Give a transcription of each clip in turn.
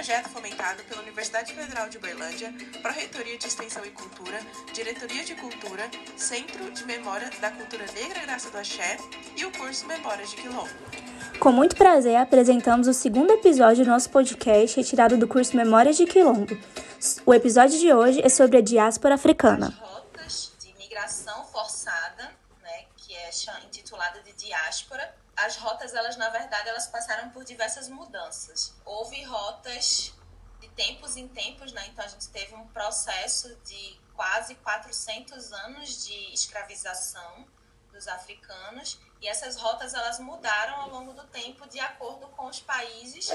projeto fomentado pela Universidade Federal de Uberlândia, Pró-Reitoria de Extensão e Cultura, Diretoria de Cultura, Centro de Memória da Cultura Negra Graça do Axé e o curso Memórias de Quilombo. Com muito prazer, apresentamos o segundo episódio do nosso podcast retirado do curso Memórias de Quilombo. O episódio de hoje é sobre a diáspora africana. As rotas de migração forçada, né, que é intitulada de diáspora, as rotas, elas na verdade, elas passaram por diversas mudanças. Houve rotas de tempos em tempos, né? Então a gente teve um processo de quase 400 anos de escravização dos africanos e essas rotas elas mudaram ao longo do tempo de acordo com os países.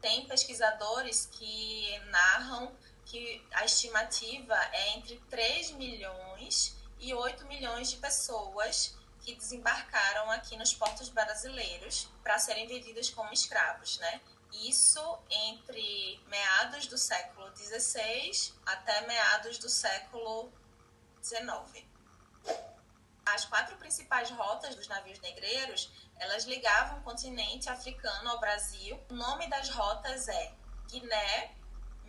Tem pesquisadores que narram que a estimativa é entre 3 milhões e 8 milhões de pessoas que desembarcaram aqui nos portos brasileiros para serem vendidos como escravos, né? Isso entre meados do século XVI até meados do século XIX. As quatro principais rotas dos navios negreiros, elas ligavam o continente africano ao Brasil. O nome das rotas é Guiné,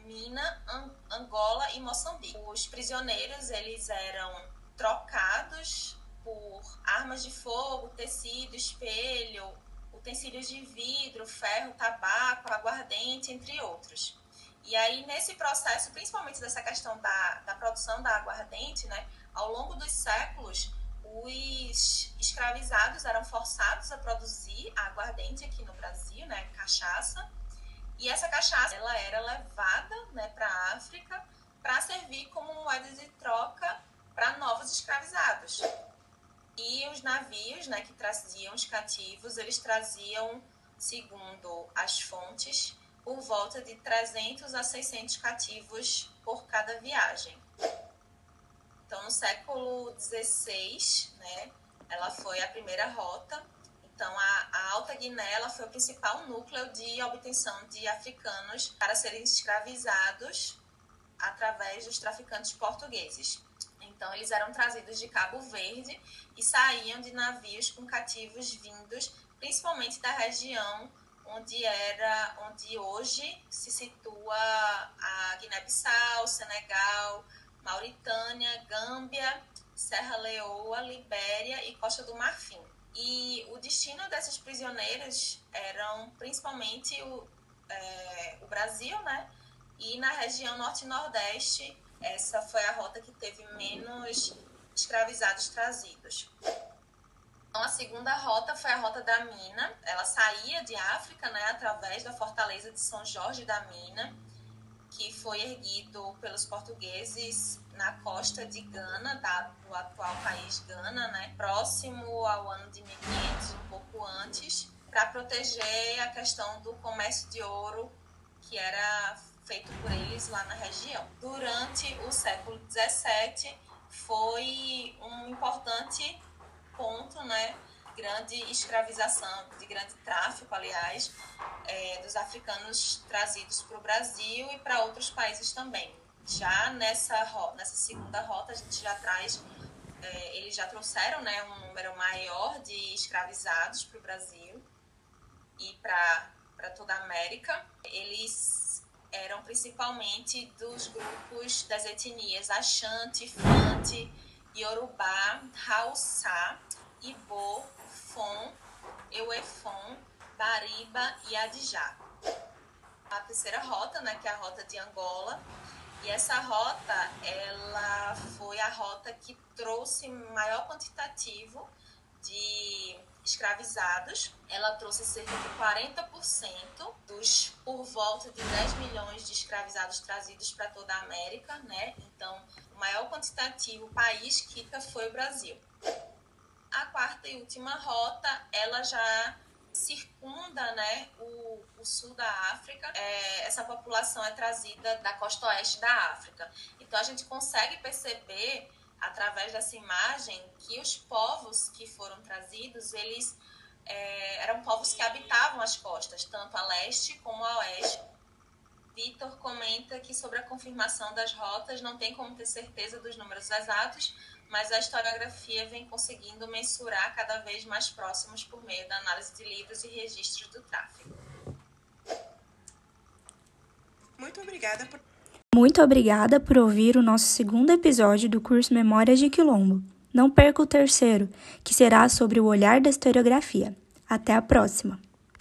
Mina, Angola e Moçambique. Os prisioneiros, eles eram trocados por armas de fogo, tecido, espelho, utensílios de vidro, ferro, tabaco, aguardente, entre outros. E aí, nesse processo, principalmente dessa questão da, da produção da aguardente, né, ao longo dos séculos, os escravizados eram forçados a produzir a aguardente aqui no Brasil, né, cachaça. E essa cachaça ela era levada né, para a África para servir como moeda de troca para novos escravizados. Os navios né, que traziam os cativos, eles traziam, segundo as fontes, por volta de 300 a 600 cativos por cada viagem. Então, no século XVI, né, ela foi a primeira rota. Então, a, a Alta Guiné ela foi o principal núcleo de obtenção de africanos para serem escravizados através dos traficantes portugueses. Então, eles eram trazidos de Cabo Verde e saíam de navios com cativos vindos, principalmente da região onde era, onde hoje se situa a Guiné-Bissau, Senegal, Mauritânia, Gâmbia, Serra Leoa, Libéria e Costa do Marfim. E o destino desses prisioneiros eram principalmente o, é, o Brasil, né? E na região norte e nordeste essa foi a rota que teve menos escravizados trazidos. Então, a segunda rota foi a rota da Mina. Ela saía de África, né, através da fortaleza de São Jorge da Mina, que foi erguido pelos portugueses na costa de Gana, da, do atual país Gana, né, próximo ao ano de 1500, um pouco antes, para proteger a questão do comércio de ouro que era feito por eles lá na região. Durante o século XVII foi um importante ponto, né, grande escravização, de grande tráfico, aliás, é, dos africanos trazidos para o Brasil e para outros países também. Já nessa, nessa segunda rota, a gente já traz, é, eles já trouxeram né, um número maior de escravizados para o Brasil e para toda a América. Eles eram principalmente dos grupos das etnias Ashanti, Fante, Yorubá, Haussá, Ibo, Fon, Euefon, Bariba e Adijá. A terceira rota, né, que é a rota de Angola, e essa rota, ela foi a rota que trouxe maior quantitativo de escravizados. Ela trouxe cerca de 40% dos por volta de 10 milhões de escravizados trazidos para toda a América, né? Então, o maior quantitativo país que foi o Brasil. A quarta e última rota, ela já circunda né, o, o sul da África. É, essa população é trazida da costa oeste da África. Então, a gente consegue perceber através dessa imagem que os povos que foram trazidos, eles é, eram povos que habitavam as costas, tanto a leste como a oeste. Vitor comenta que sobre a confirmação das rotas não tem como ter certeza dos números exatos, mas a historiografia vem conseguindo mensurar cada vez mais próximos por meio da análise de livros e registros do tráfego. Muito obrigada por Muito obrigada por ouvir o nosso segundo episódio do curso Memórias de Quilombo. Não perca o terceiro, que será sobre o olhar da historiografia. Até a próxima!